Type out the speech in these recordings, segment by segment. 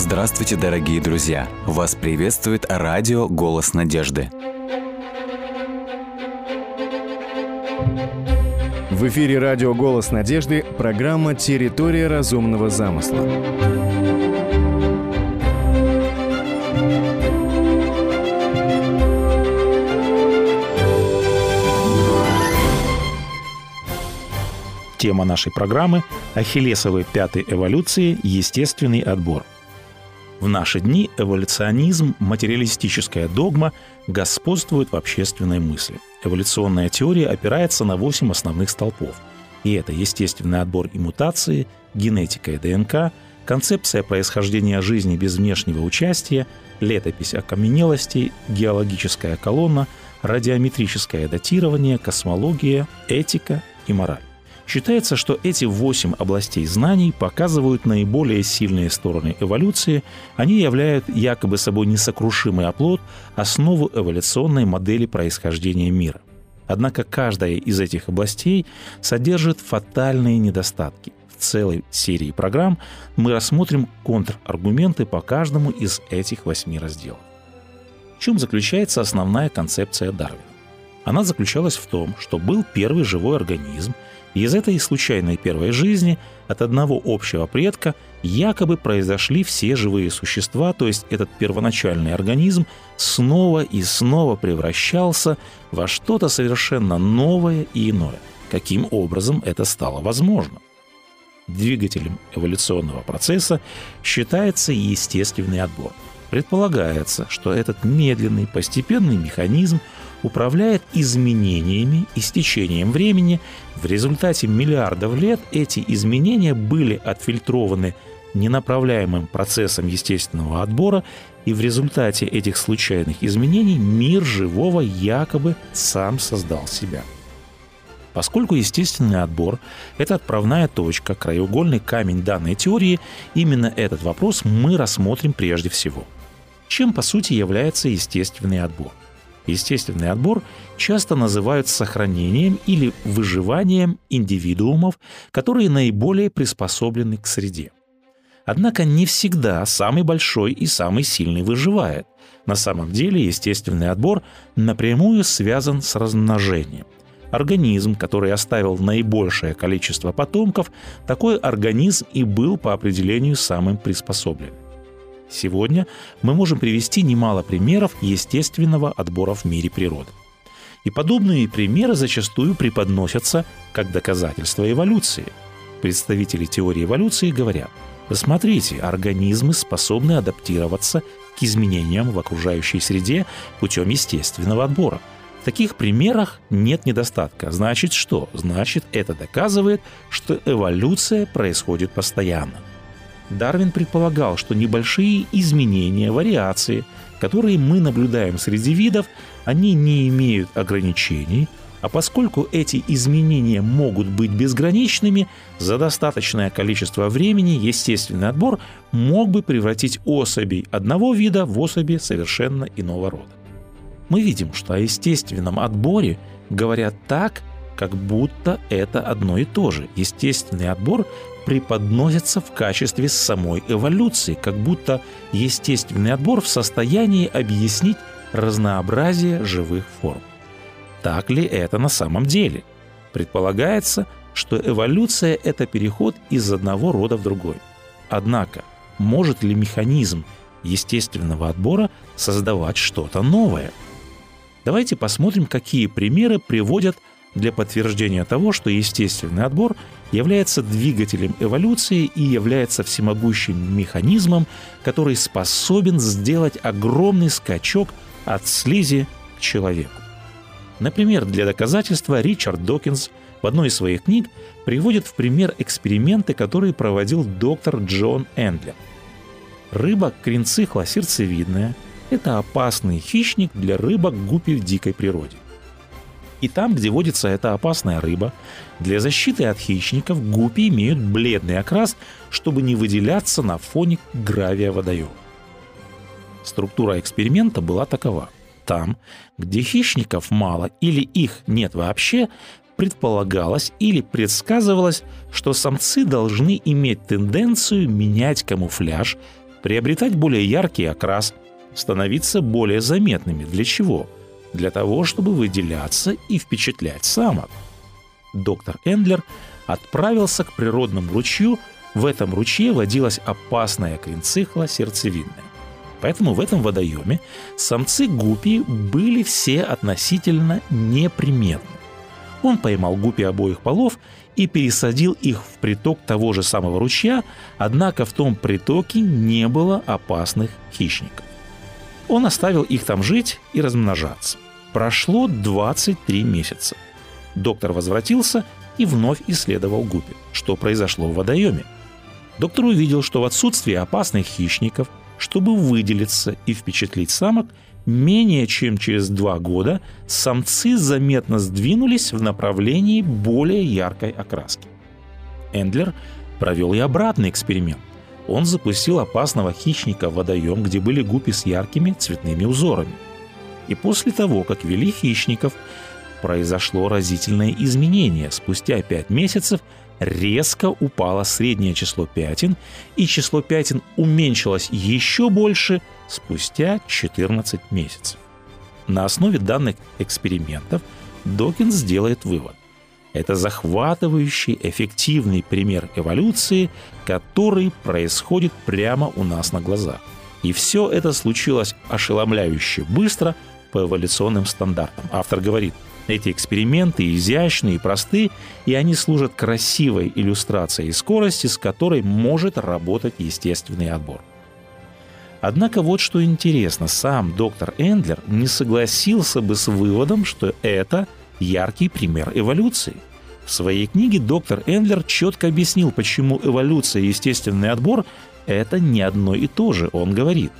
Здравствуйте, дорогие друзья! Вас приветствует радио «Голос надежды». В эфире радио «Голос надежды» программа «Территория разумного замысла». Тема нашей программы – Ахиллесовой пятой эволюции «Естественный отбор». В наши дни эволюционизм, материалистическая догма господствует в общественной мысли. Эволюционная теория опирается на восемь основных столпов. И это естественный отбор и мутации, генетика и ДНК, концепция происхождения жизни без внешнего участия, летопись окаменелостей, геологическая колонна, радиометрическое датирование, космология, этика и мораль. Считается, что эти восемь областей знаний показывают наиболее сильные стороны эволюции, они являют якобы собой несокрушимый оплот, основу эволюционной модели происхождения мира. Однако каждая из этих областей содержит фатальные недостатки. В целой серии программ мы рассмотрим контраргументы по каждому из этих восьми разделов. В чем заключается основная концепция Дарвина? Она заключалась в том, что был первый живой организм – из этой случайной первой жизни от одного общего предка якобы произошли все живые существа, то есть этот первоначальный организм снова и снова превращался во что-то совершенно новое и иное. Каким образом это стало возможно? Двигателем эволюционного процесса считается естественный отбор. Предполагается, что этот медленный, постепенный механизм – управляет изменениями и с течением времени. В результате миллиардов лет эти изменения были отфильтрованы ненаправляемым процессом естественного отбора, и в результате этих случайных изменений мир живого якобы сам создал себя. Поскольку естественный отбор – это отправная точка, краеугольный камень данной теории, именно этот вопрос мы рассмотрим прежде всего. Чем, по сути, является естественный отбор? Естественный отбор часто называют сохранением или выживанием индивидуумов, которые наиболее приспособлены к среде. Однако не всегда самый большой и самый сильный выживает. На самом деле естественный отбор напрямую связан с размножением. Организм, который оставил наибольшее количество потомков, такой организм и был по определению самым приспособленным. Сегодня мы можем привести немало примеров естественного отбора в мире природы. И подобные примеры зачастую преподносятся как доказательство эволюции. Представители теории эволюции говорят, посмотрите, организмы способны адаптироваться к изменениям в окружающей среде путем естественного отбора. В таких примерах нет недостатка. Значит что? Значит, это доказывает, что эволюция происходит постоянно. Дарвин предполагал, что небольшие изменения, вариации, которые мы наблюдаем среди видов, они не имеют ограничений, а поскольку эти изменения могут быть безграничными, за достаточное количество времени естественный отбор мог бы превратить особей одного вида в особи совершенно иного рода. Мы видим, что о естественном отборе говорят так, как будто это одно и то же. Естественный отбор преподносится в качестве самой эволюции, как будто естественный отбор в состоянии объяснить разнообразие живых форм. Так ли это на самом деле? Предполагается, что эволюция – это переход из одного рода в другой. Однако, может ли механизм естественного отбора создавать что-то новое? Давайте посмотрим, какие примеры приводят для подтверждения того, что естественный отбор является двигателем эволюции и является всемогущим механизмом, который способен сделать огромный скачок от слизи к человеку. Например, для доказательства Ричард Докинс в одной из своих книг приводит в пример эксперименты, которые проводил доктор Джон Эндлер. Рыба кринцихла сердцевидная – это опасный хищник для рыбок гупи в дикой природе – и там, где водится эта опасная рыба, для защиты от хищников гупи имеют бледный окрас, чтобы не выделяться на фоне гравия водоема. Структура эксперимента была такова. Там, где хищников мало или их нет вообще, предполагалось или предсказывалось, что самцы должны иметь тенденцию менять камуфляж, приобретать более яркий окрас, становиться более заметными. Для чего? Для того, чтобы выделяться и впечатлять самок. Доктор Эндлер отправился к природному ручью. В этом ручье водилась опасная кринцихла сердцевидная. Поэтому в этом водоеме самцы гупи были все относительно неприметны. Он поймал гупи обоих полов и пересадил их в приток того же самого ручья, однако в том притоке не было опасных хищников. Он оставил их там жить и размножаться. Прошло 23 месяца. Доктор возвратился и вновь исследовал гупи, что произошло в водоеме. Доктор увидел, что в отсутствии опасных хищников, чтобы выделиться и впечатлить самок, менее чем через два года самцы заметно сдвинулись в направлении более яркой окраски. Эндлер провел и обратный эксперимент. Он запустил опасного хищника в водоем, где были гупи с яркими цветными узорами. И после того, как вели хищников, произошло разительное изменение. Спустя пять месяцев резко упало среднее число пятен, и число пятен уменьшилось еще больше спустя 14 месяцев. На основе данных экспериментов Докинс делает вывод. Это захватывающий, эффективный пример эволюции, который происходит прямо у нас на глазах. И все это случилось ошеломляюще быстро по эволюционным стандартам. Автор говорит – эти эксперименты изящны и просты, и они служат красивой иллюстрацией скорости, с которой может работать естественный отбор. Однако вот что интересно, сам доктор Эндлер не согласился бы с выводом, что это яркий пример эволюции. В своей книге доктор Эндлер четко объяснил, почему эволюция и естественный отбор – это не одно и то же. Он говорит,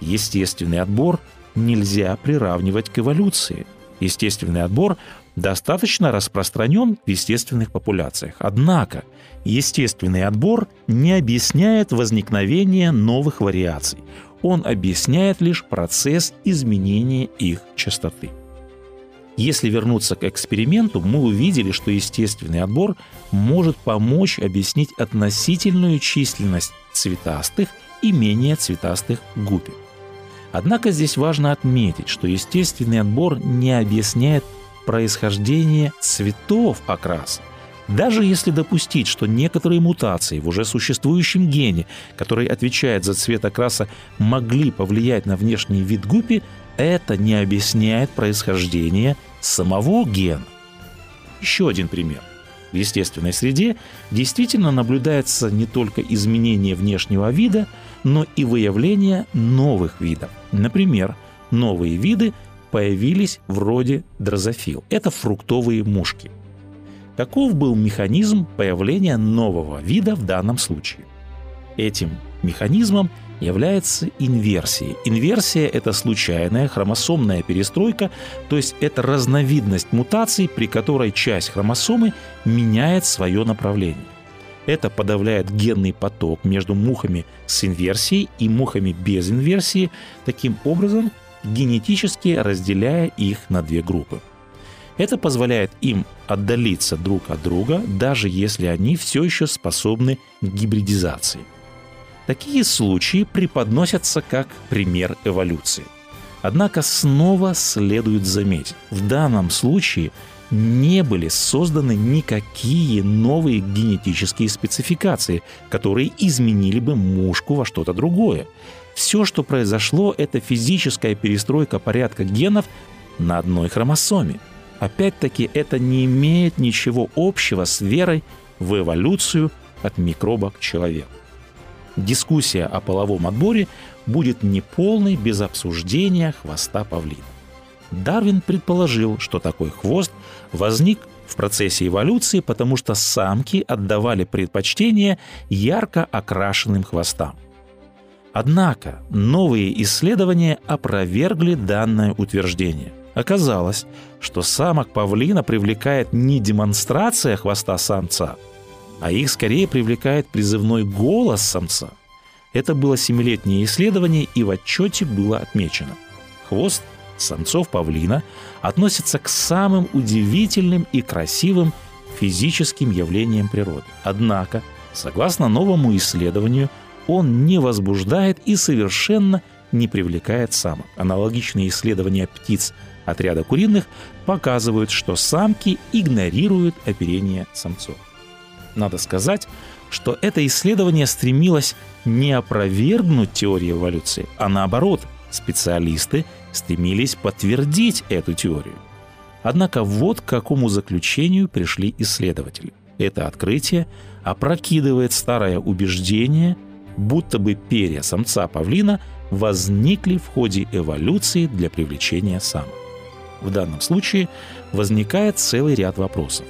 естественный отбор нельзя приравнивать к эволюции – естественный отбор достаточно распространен в естественных популяциях. Однако естественный отбор не объясняет возникновение новых вариаций. Он объясняет лишь процесс изменения их частоты. Если вернуться к эксперименту, мы увидели, что естественный отбор может помочь объяснить относительную численность цветастых и менее цветастых гуппи. Однако здесь важно отметить, что естественный отбор не объясняет происхождение цветов окраса. Даже если допустить, что некоторые мутации в уже существующем гене, который отвечает за цвет окраса, могли повлиять на внешний вид гуппи, это не объясняет происхождение самого гена. Еще один пример. В естественной среде действительно наблюдается не только изменение внешнего вида, но и выявление новых видов. Например, новые виды появились вроде дрозофил. Это фруктовые мушки. Каков был механизм появления нового вида в данном случае? Этим механизмом является инверсия. Инверсия – это случайная хромосомная перестройка, то есть это разновидность мутаций, при которой часть хромосомы меняет свое направление. Это подавляет генный поток между мухами с инверсией и мухами без инверсии, таким образом генетически разделяя их на две группы. Это позволяет им отдалиться друг от друга, даже если они все еще способны к гибридизации. Такие случаи преподносятся как пример эволюции. Однако снова следует заметить, в данном случае не были созданы никакие новые генетические спецификации, которые изменили бы мушку во что-то другое. Все, что произошло, это физическая перестройка порядка генов на одной хромосоме. Опять-таки, это не имеет ничего общего с верой в эволюцию от микроба к человеку. Дискуссия о половом отборе будет неполной без обсуждения хвоста павлина. Дарвин предположил, что такой хвост возник в процессе эволюции, потому что самки отдавали предпочтение ярко окрашенным хвостам. Однако новые исследования опровергли данное утверждение. Оказалось, что самок павлина привлекает не демонстрация хвоста самца, а их скорее привлекает призывной голос самца. Это было семилетнее исследование, и в отчете было отмечено. Хвост самцов павлина относится к самым удивительным и красивым физическим явлениям природы. Однако, согласно новому исследованию, он не возбуждает и совершенно не привлекает самок. Аналогичные исследования птиц отряда куриных показывают, что самки игнорируют оперение самцов. Надо сказать, что это исследование стремилось не опровергнуть теорию эволюции, а наоборот, специалисты стремились подтвердить эту теорию. Однако вот к какому заключению пришли исследователи. Это открытие опрокидывает старое убеждение, будто бы перья самца павлина возникли в ходе эволюции для привлечения самок. В данном случае возникает целый ряд вопросов.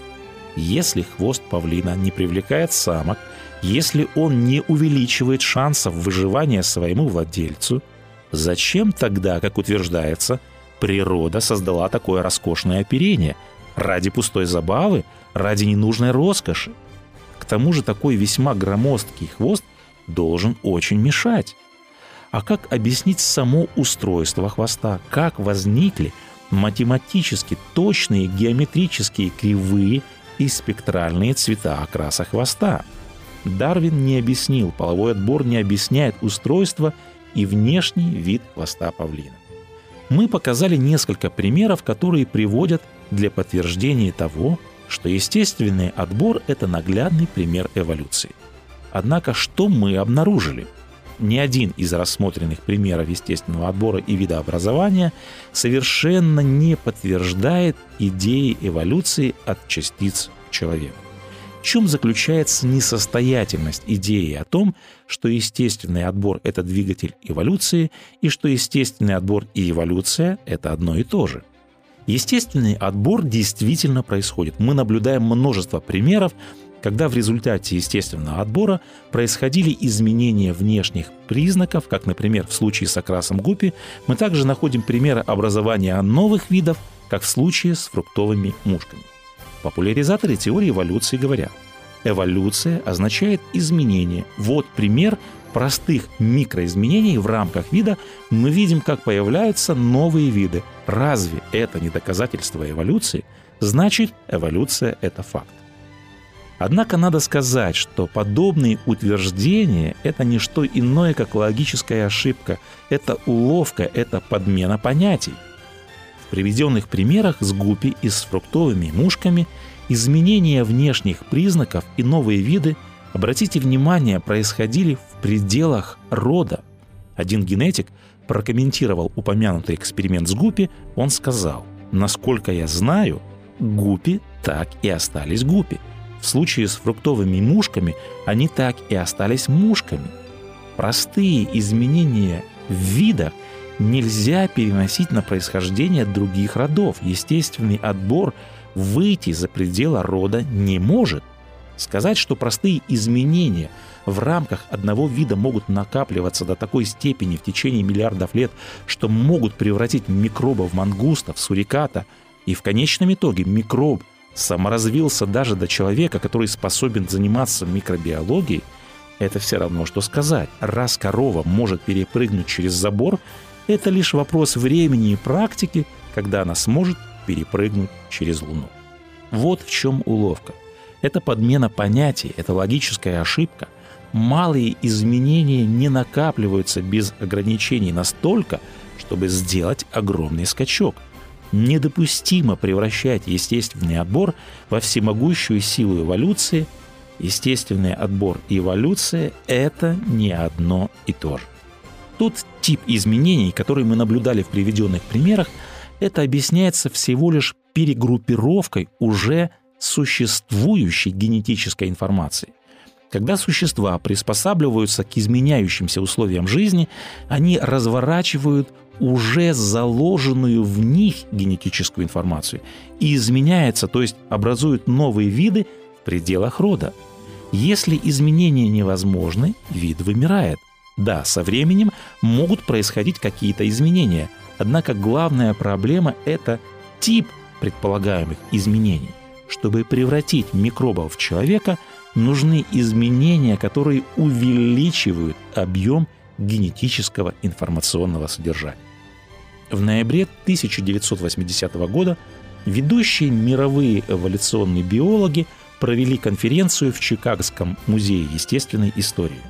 Если хвост павлина не привлекает самок, если он не увеличивает шансов выживания своему владельцу, зачем тогда, как утверждается, природа создала такое роскошное оперение? Ради пустой забавы? Ради ненужной роскоши? К тому же такой весьма громоздкий хвост должен очень мешать. А как объяснить само устройство хвоста? Как возникли математически точные геометрические кривые и спектральные цвета окраса хвоста. Дарвин не объяснил, половой отбор не объясняет устройство и внешний вид хвоста павлина. Мы показали несколько примеров, которые приводят для подтверждения того, что естественный отбор – это наглядный пример эволюции. Однако что мы обнаружили – ни один из рассмотренных примеров естественного отбора и видообразования совершенно не подтверждает идеи эволюции от частиц человека. В чем заключается несостоятельность идеи о том, что естественный отбор – это двигатель эволюции, и что естественный отбор и эволюция – это одно и то же – Естественный отбор действительно происходит. Мы наблюдаем множество примеров, когда в результате естественного отбора происходили изменения внешних признаков, как, например, в случае с окрасом гупи, мы также находим примеры образования новых видов, как в случае с фруктовыми мушками. Популяризаторы теории эволюции говорят, эволюция означает изменение. Вот пример простых микроизменений в рамках вида мы видим, как появляются новые виды. Разве это не доказательство эволюции? Значит, эволюция – это факт. Однако надо сказать, что подобные утверждения – это не что иное, как логическая ошибка, это уловка, это подмена понятий. В приведенных примерах с гупи и с фруктовыми мушками изменения внешних признаков и новые виды, обратите внимание, происходили в пределах рода. Один генетик прокомментировал упомянутый эксперимент с гупи, он сказал, насколько я знаю, гупи так и остались гупи – в случае с фруктовыми мушками они так и остались мушками. Простые изменения в видах нельзя переносить на происхождение других родов. Естественный отбор выйти за пределы рода не может. Сказать, что простые изменения в рамках одного вида могут накапливаться до такой степени в течение миллиардов лет, что могут превратить микроба в мангуста, в суриката, и в конечном итоге микроб саморазвился даже до человека, который способен заниматься микробиологией, это все равно, что сказать. Раз корова может перепрыгнуть через забор, это лишь вопрос времени и практики, когда она сможет перепрыгнуть через Луну. Вот в чем уловка. Это подмена понятий, это логическая ошибка. Малые изменения не накапливаются без ограничений настолько, чтобы сделать огромный скачок – недопустимо превращать естественный отбор во всемогущую силу эволюции. Естественный отбор и эволюция – это не одно и то же. Тот тип изменений, который мы наблюдали в приведенных примерах, это объясняется всего лишь перегруппировкой уже существующей генетической информации. Когда существа приспосабливаются к изменяющимся условиям жизни, они разворачивают уже заложенную в них генетическую информацию и изменяется, то есть образуют новые виды в пределах рода. Если изменения невозможны, вид вымирает. Да, со временем могут происходить какие-то изменения, однако главная проблема – это тип предполагаемых изменений. Чтобы превратить микробов в человека, нужны изменения, которые увеличивают объем генетического информационного содержания. В ноябре 1980 года ведущие мировые эволюционные биологи провели конференцию в Чикагском музее естественной истории.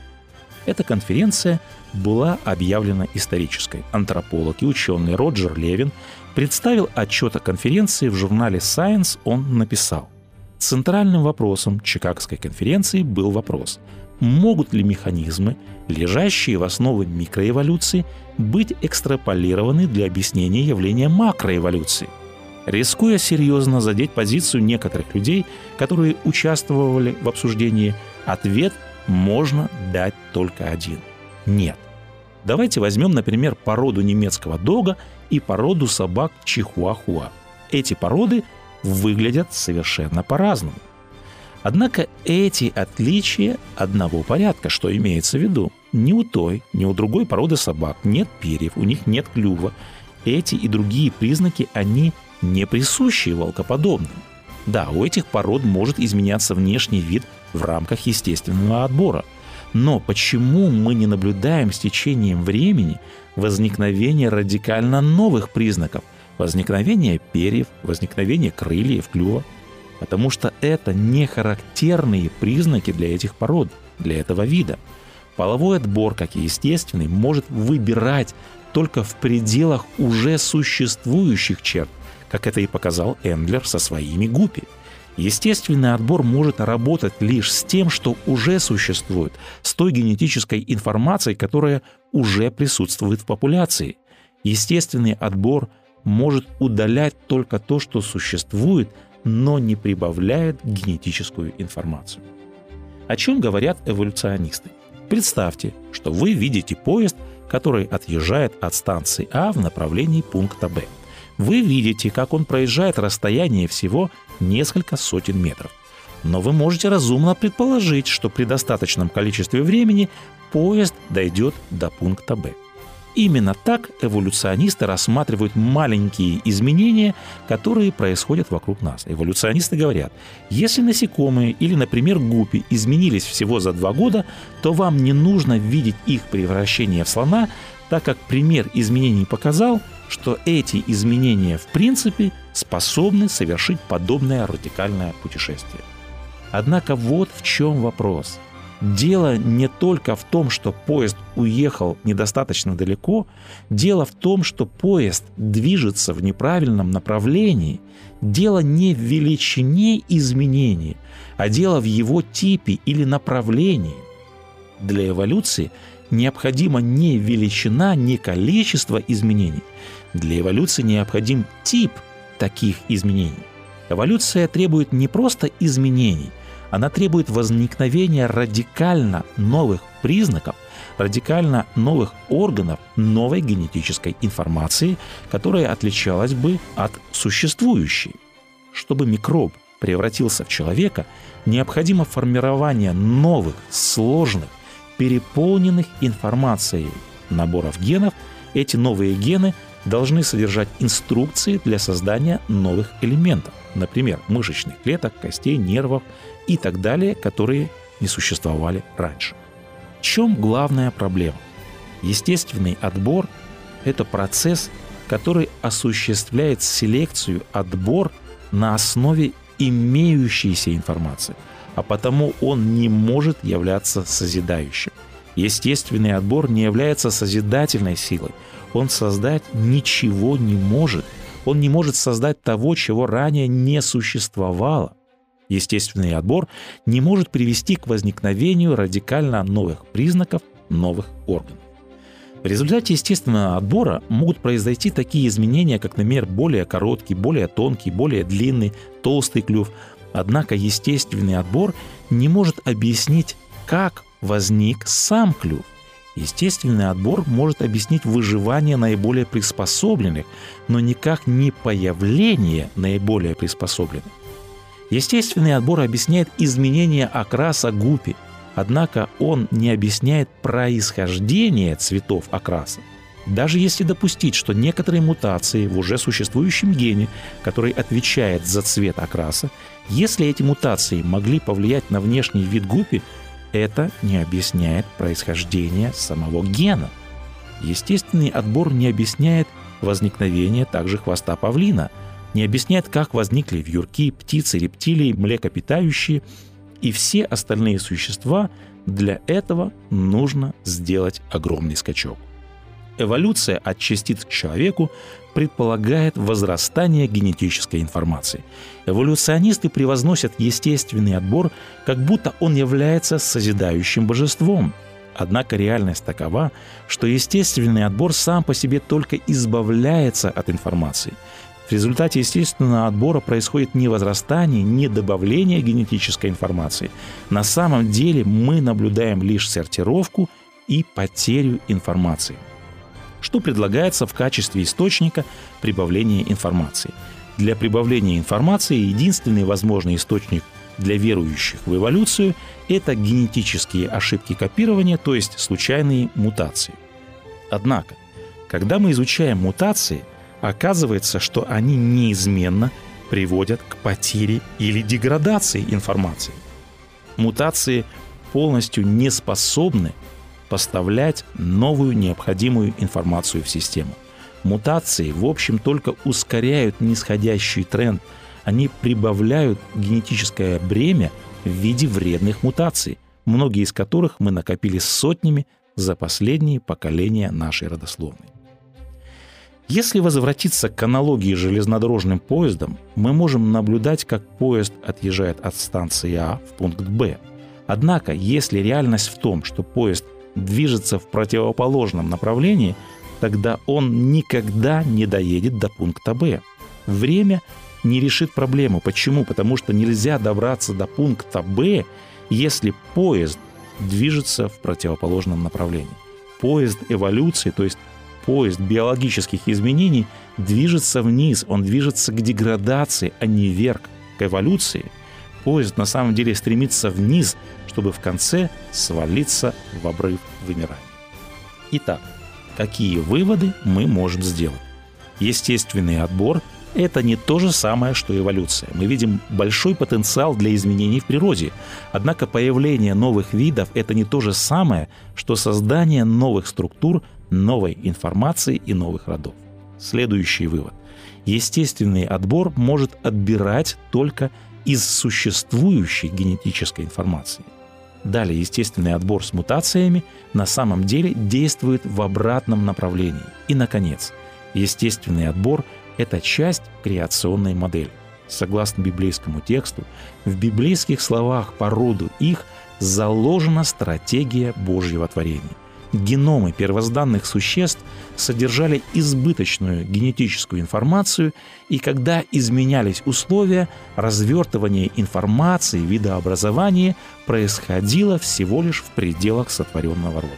Эта конференция была объявлена исторической. Антрополог и ученый Роджер Левин представил отчет о конференции в журнале Science, он написал. Центральным вопросом Чикагской конференции был вопрос, могут ли механизмы, лежащие в основе микроэволюции, быть экстраполированы для объяснения явления макроэволюции. Рискуя серьезно задеть позицию некоторых людей, которые участвовали в обсуждении, ответ можно дать только один – нет. Давайте возьмем, например, породу немецкого дога и породу собак чихуахуа. Эти породы выглядят совершенно по-разному. Однако эти отличия одного порядка, что имеется в виду. Ни у той, ни у другой породы собак нет перьев, у них нет клюва. Эти и другие признаки, они не присущие волкоподобным. Да, у этих пород может изменяться внешний вид в рамках естественного отбора. Но почему мы не наблюдаем с течением времени возникновение радикально новых признаков, возникновение перьев, возникновение крыльев, клюва? Потому что это не характерные признаки для этих пород, для этого вида. Половой отбор, как и естественный, может выбирать только в пределах уже существующих черт, как это и показал Эндлер со своими гупи. Естественный отбор может работать лишь с тем, что уже существует, с той генетической информацией, которая уже присутствует в популяции. Естественный отбор может удалять только то, что существует, но не прибавляет генетическую информацию. О чем говорят эволюционисты? Представьте, что вы видите поезд, который отъезжает от станции А в направлении пункта Б. Вы видите, как он проезжает расстояние всего несколько сотен метров. Но вы можете разумно предположить, что при достаточном количестве времени поезд дойдет до пункта Б. Именно так эволюционисты рассматривают маленькие изменения, которые происходят вокруг нас. Эволюционисты говорят, если насекомые или, например, гупи изменились всего за два года, то вам не нужно видеть их превращение в слона, так как пример изменений показал, что эти изменения в принципе способны совершить подобное радикальное путешествие. Однако вот в чем вопрос. Дело не только в том, что поезд уехал недостаточно далеко, дело в том, что поезд движется в неправильном направлении. Дело не в величине изменений, а дело в его типе или направлении. Для эволюции необходима не величина, не количество изменений. Для эволюции необходим тип таких изменений. Эволюция требует не просто изменений, она требует возникновения радикально новых признаков, радикально новых органов, новой генетической информации, которая отличалась бы от существующей. Чтобы микроб превратился в человека, необходимо формирование новых, сложных, переполненных информацией наборов генов. Эти новые гены должны содержать инструкции для создания новых элементов, например, мышечных клеток, костей, нервов и так далее, которые не существовали раньше. В чем главная проблема? Естественный отбор – это процесс, который осуществляет селекцию, отбор на основе имеющейся информации, а потому он не может являться созидающим. Естественный отбор не является созидательной силой – он создать ничего не может. Он не может создать того, чего ранее не существовало. Естественный отбор не может привести к возникновению радикально новых признаков новых органов. В результате естественного отбора могут произойти такие изменения, как, например, более короткий, более тонкий, более длинный, толстый клюв. Однако естественный отбор не может объяснить, как возник сам клюв. Естественный отбор может объяснить выживание наиболее приспособленных, но никак не появление наиболее приспособленных. Естественный отбор объясняет изменение окраса гупи, однако он не объясняет происхождение цветов окраса. Даже если допустить, что некоторые мутации в уже существующем гене, который отвечает за цвет окраса, если эти мутации могли повлиять на внешний вид гупи, это не объясняет происхождение самого гена. Естественный отбор не объясняет возникновение также хвоста павлина, не объясняет, как возникли вьюрки, птицы, рептилии, млекопитающие и все остальные существа, Для этого нужно сделать огромный скачок. Эволюция от частиц к человеку предполагает возрастание генетической информации. Эволюционисты превозносят естественный отбор, как будто он является созидающим божеством. Однако реальность такова, что естественный отбор сам по себе только избавляется от информации. В результате естественного отбора происходит не возрастание, не добавление генетической информации. На самом деле мы наблюдаем лишь сортировку и потерю информации – что предлагается в качестве источника прибавления информации. Для прибавления информации единственный возможный источник для верующих в эволюцию – это генетические ошибки копирования, то есть случайные мутации. Однако, когда мы изучаем мутации, оказывается, что они неизменно приводят к потере или деградации информации. Мутации полностью не способны поставлять новую необходимую информацию в систему. Мутации, в общем, только ускоряют нисходящий тренд. Они прибавляют генетическое бремя в виде вредных мутаций, многие из которых мы накопили сотнями за последние поколения нашей родословной. Если возвратиться к аналогии с железнодорожным поездом, мы можем наблюдать, как поезд отъезжает от станции А в пункт Б. Однако, если реальность в том, что поезд движется в противоположном направлении, тогда он никогда не доедет до пункта Б. Время не решит проблему. Почему? Потому что нельзя добраться до пункта Б, если поезд движется в противоположном направлении. Поезд эволюции, то есть поезд биологических изменений, движется вниз, он движется к деградации, а не вверх, к эволюции. Поезд на самом деле стремится вниз, чтобы в конце свалиться в обрыв вымирания. Итак, какие выводы мы можем сделать? Естественный отбор – это не то же самое, что эволюция. Мы видим большой потенциал для изменений в природе. Однако появление новых видов – это не то же самое, что создание новых структур, новой информации и новых родов. Следующий вывод. Естественный отбор может отбирать только из существующей генетической информации – Далее, естественный отбор с мутациями на самом деле действует в обратном направлении. И, наконец, естественный отбор – это часть креационной модели. Согласно библейскому тексту, в библейских словах по роду их заложена стратегия Божьего творения геномы первозданных существ содержали избыточную генетическую информацию, и когда изменялись условия, развертывание информации, видообразование происходило всего лишь в пределах сотворенного рода.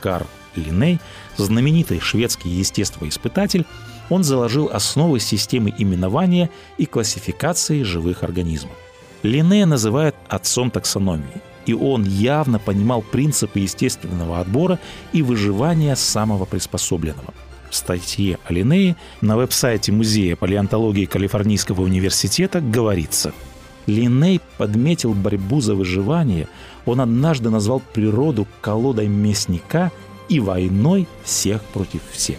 Карл Линней, знаменитый шведский естествоиспытатель, он заложил основы системы именования и классификации живых организмов. Линнея называют отцом таксономии – и он явно понимал принципы естественного отбора и выживания самого приспособленного. В статье о на веб-сайте Музея палеонтологии Калифорнийского университета говорится Линней подметил борьбу за выживание, он однажды назвал природу колодой мясника и войной всех против всех.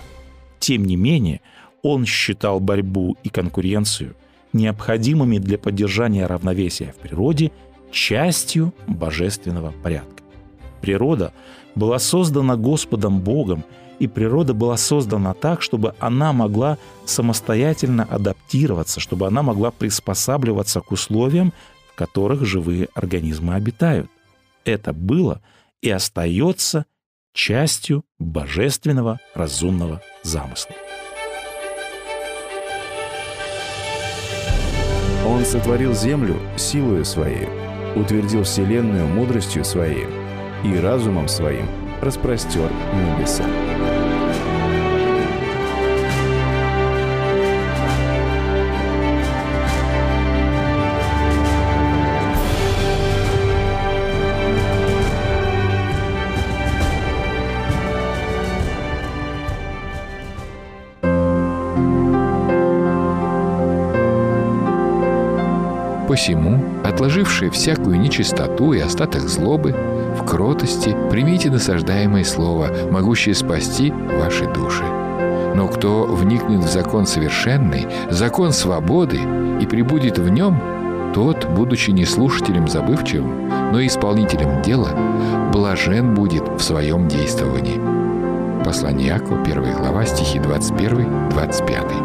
Тем не менее, он считал борьбу и конкуренцию необходимыми для поддержания равновесия в природе – частью божественного порядка. Природа была создана Господом Богом, и природа была создана так, чтобы она могла самостоятельно адаптироваться, чтобы она могла приспосабливаться к условиям, в которых живые организмы обитают. Это было и остается частью божественного разумного замысла. Он сотворил землю силою своей, утвердил Вселенную мудростью Своей и разумом Своим распростер небеса. Посему, отложившие всякую нечистоту и остаток злобы, в кротости примите насаждаемое слово, могущее спасти ваши души. Но кто вникнет в закон совершенный, закон свободы и прибудет в нем, Тот, будучи не слушателем забывчивым, но исполнителем дела, блажен будет в своем действовании. Послание Якова, 1 глава, стихи 21-25.